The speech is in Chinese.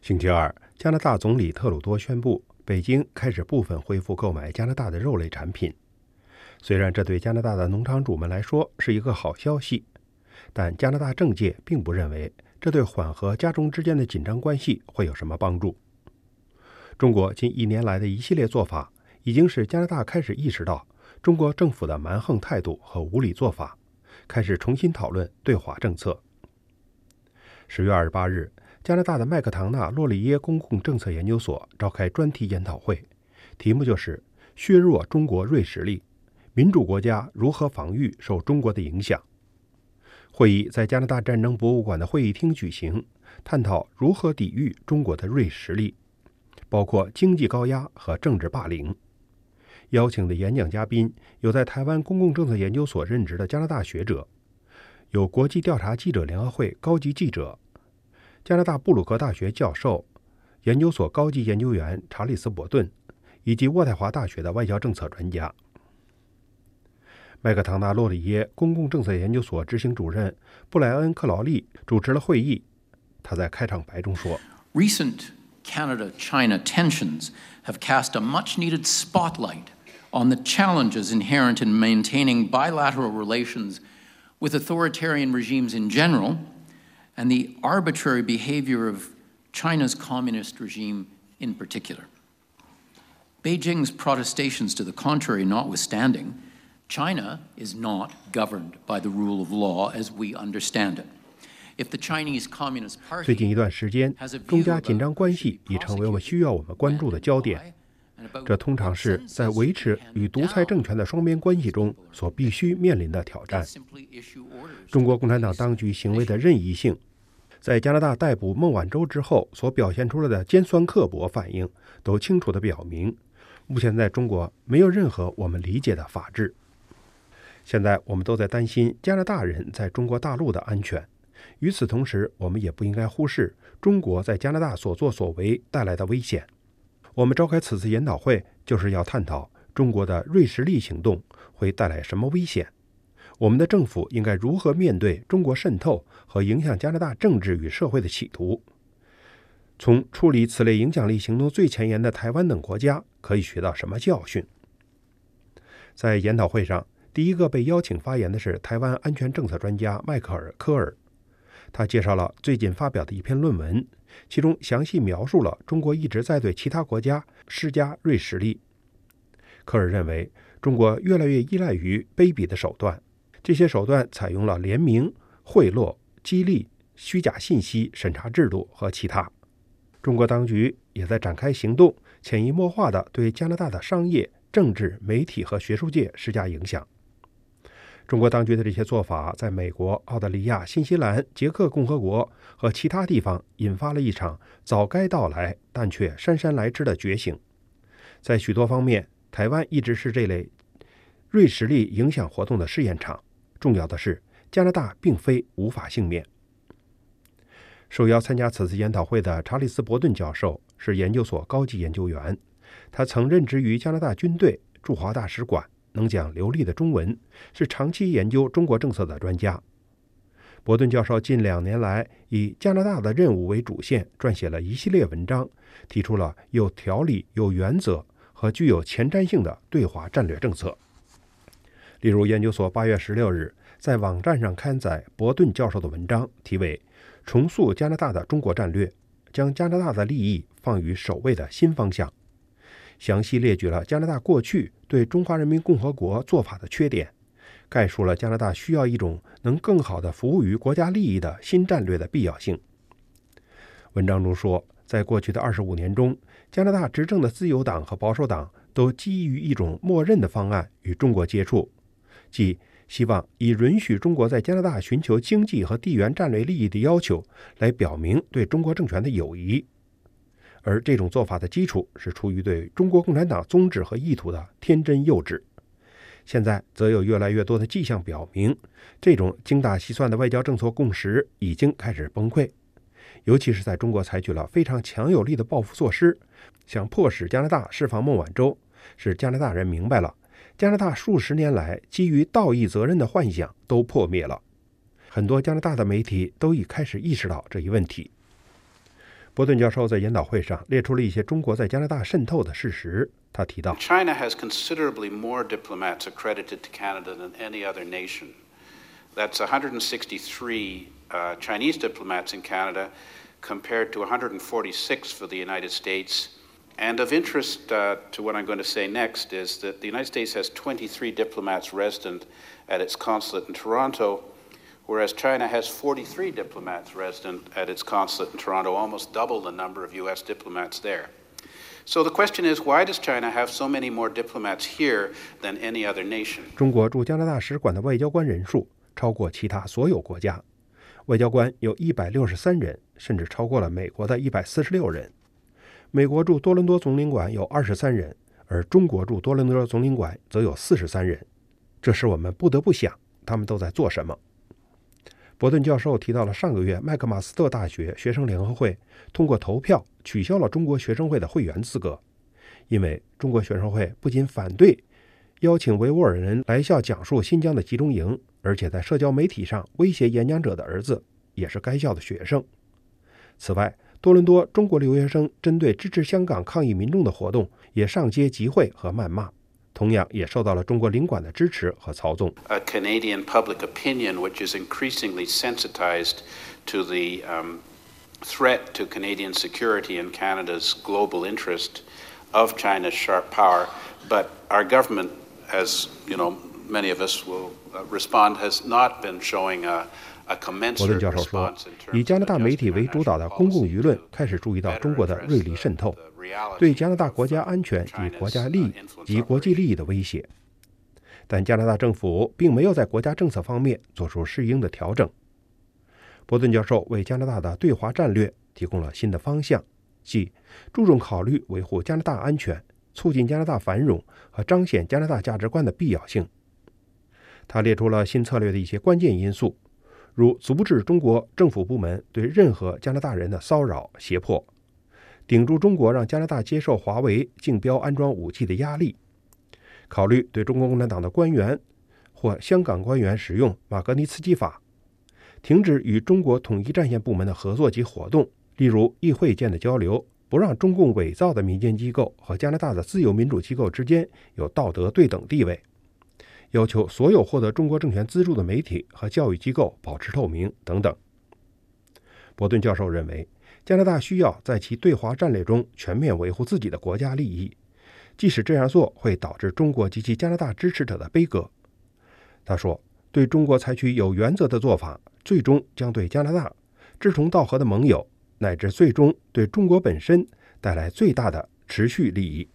星期二，加拿大总理特鲁多宣布，北京开始部分恢复购买加拿大的肉类产品。虽然这对加拿大的农场主们来说是一个好消息，但加拿大政界并不认为这对缓和加中之间的紧张关系会有什么帮助。中国近一年来的一系列做法，已经使加拿大开始意识到中国政府的蛮横态度和无理做法，开始重新讨论对华政策。十月二十八日，加拿大的麦克唐纳洛里耶公共政策研究所召开专题研讨会，题目就是“削弱中国锐实力”。民主国家如何防御受中国的影响？会议在加拿大战争博物馆的会议厅举行，探讨如何抵御中国的锐实力，包括经济高压和政治霸凌。邀请的演讲嘉宾有在台湾公共政策研究所任职的加拿大学者，有国际调查记者联合会高级记者、加拿大布鲁克大学教授、研究所高级研究员查理斯·伯顿，以及渥太华大学的外交政策专家。麦克唐纳洛里耶公共政策研究所执行主任布莱恩·克劳利主持了会议。他在开场白中说：“Recent Canada-China tensions have cast a much-needed spotlight on the challenges inherent in maintaining bilateral relations with authoritarian regimes in general, and the arbitrary behavior of China's communist regime in particular. Beijing's protestations to the contrary notwithstanding.” China is not governed by the rule of law as we understand it. If the Chinese Communist Party 最近一段时间，中加紧张关系已成为我们需要我们关注的焦点。这通常是在维持与独裁政权的双边关系中所必须面临的挑战。中国共产党当局行为的任意性， 在加拿大逮捕孟晚舟之后所表现出来的尖酸刻薄反应，都清楚地表明，目前在中国没有任何我们理解的法治。现在我们都在担心加拿大人在中国大陆的安全。与此同时，我们也不应该忽视中国在加拿大所作所为带来的危险。我们召开此次研讨会，就是要探讨中国的锐实力行动会带来什么危险。我们的政府应该如何面对中国渗透和影响加拿大政治与社会的企图？从处理此类影响力行动最前沿的台湾等国家可以学到什么教训？在研讨会上。第一个被邀请发言的是台湾安全政策专家迈克尔·科尔，他介绍了最近发表的一篇论文，其中详细描述了中国一直在对其他国家施加锐实力。科尔认为，中国越来越依赖于卑鄙的手段，这些手段采用了联名、贿赂、激励、虚假信息审查制度和其他。中国当局也在展开行动，潜移默化地对加拿大的商业、政治、媒体和学术界施加影响。中国当局的这些做法，在美国、澳大利亚、新西兰、捷克共和国和其他地方引发了一场早该到来但却姗姗来迟的觉醒。在许多方面，台湾一直是这类锐实力影响活动的试验场。重要的是，加拿大并非无法幸免。受邀参加此次研讨会的查理斯·伯顿教授是研究所高级研究员，他曾任职于加拿大军队驻华大使馆。能讲流利的中文，是长期研究中国政策的专家。伯顿教授近两年来以加拿大的任务为主线，撰写了一系列文章，提出了有条理、有原则和具有前瞻性的对华战略政策。例如，研究所八月十六日在网站上刊载伯顿教授的文章，题为《重塑加拿大的中国战略：将加拿大的利益放于首位的新方向》。详细列举了加拿大过去对中华人民共和国做法的缺点，概述了加拿大需要一种能更好地服务于国家利益的新战略的必要性。文章中说，在过去的二十五年中，加拿大执政的自由党和保守党都基于一种默认的方案与中国接触，即希望以允许中国在加拿大寻求经济和地缘战略利益的要求来表明对中国政权的友谊。而这种做法的基础是出于对中国共产党宗旨和意图的天真幼稚。现在则有越来越多的迹象表明，这种精打细算的外交政策共识已经开始崩溃。尤其是在中国采取了非常强有力的报复措施，想迫使加拿大释放孟晚舟，使加拿大人明白了加拿大数十年来基于道义责任的幻想都破灭了。很多加拿大的媒体都已开始意识到这一问题。伯顿教授在研讨会上列出了一些中国在加拿大渗透的事实。他提到，China has considerably more diplomats accredited to Canada than any other nation. That's 163 uh, Chinese diplomats in Canada compared to 146 for the United States. And of interest uh, to what I'm going to say next is that the United States has 23 diplomats resident at its consulate in Toronto, whereas China has 43 diplomats resident at its consulate in Toronto, almost double the number of U.S. diplomats there. So the question is, why does China have so many more diplomats here than any other nation? 中国驻加拿大使馆的外交官人数超过其他所有国家，外交官有一百六十三人，甚至超过了美国的一百四十六人。 美国驻多伦多总领馆有二十三人，而中国驻多伦多总领馆则有四十三人。这使我们不得不想，他们都在做什么。伯顿教授提到了上个月麦克马斯特大学学生联合会通过投票取消了中国学生会的会员资格，因为中国学生会不仅反对邀请维吾尔人来校讲述新疆的集中营。而且在社交媒体上威胁演讲者的儿子也是该校的学生。此外，多伦多中国留学生针对支持香港抗议民众的活动也上街集会和谩骂，同样也受到了中国领馆的支持和操纵。A Canadian public opinion which is increasingly sensitized to the threat to Canadian security and Canada's global interest of China's sharp power, but our government, as you know, many of us will. 伯顿教授说：“以加拿大媒体为主导的公共舆论开始注意到中国的锐利渗透，对加拿大国家安全及国家利益及国际利益的威胁。但加拿大政府并没有在国家政策方面做出适应的调整。”伯顿教授为加拿大的对华战略提供了新的方向，即注重考虑维护加拿大安全、促进加拿大繁荣和彰显加拿大价值观的必要性。他列出了新策略的一些关键因素，如阻止中国政府部门对任何加拿大人的骚扰胁迫，顶住中国让加拿大接受华为竞标安装武器的压力，考虑对中国共产党的官员或香港官员使用马格尼茨基法，停止与中国统一战线部门的合作及活动，例如议会间的交流，不让中共伪造的民间机构和加拿大的自由民主机构之间有道德对等地位。要求所有获得中国政权资助的媒体和教育机构保持透明等等。伯顿教授认为，加拿大需要在其对华战略中全面维护自己的国家利益，即使这样做会导致中国及其加拿大支持者的悲歌。他说：“对中国采取有原则的做法，最终将对加拿大、志同道合的盟友乃至最终对中国本身带来最大的持续利益。”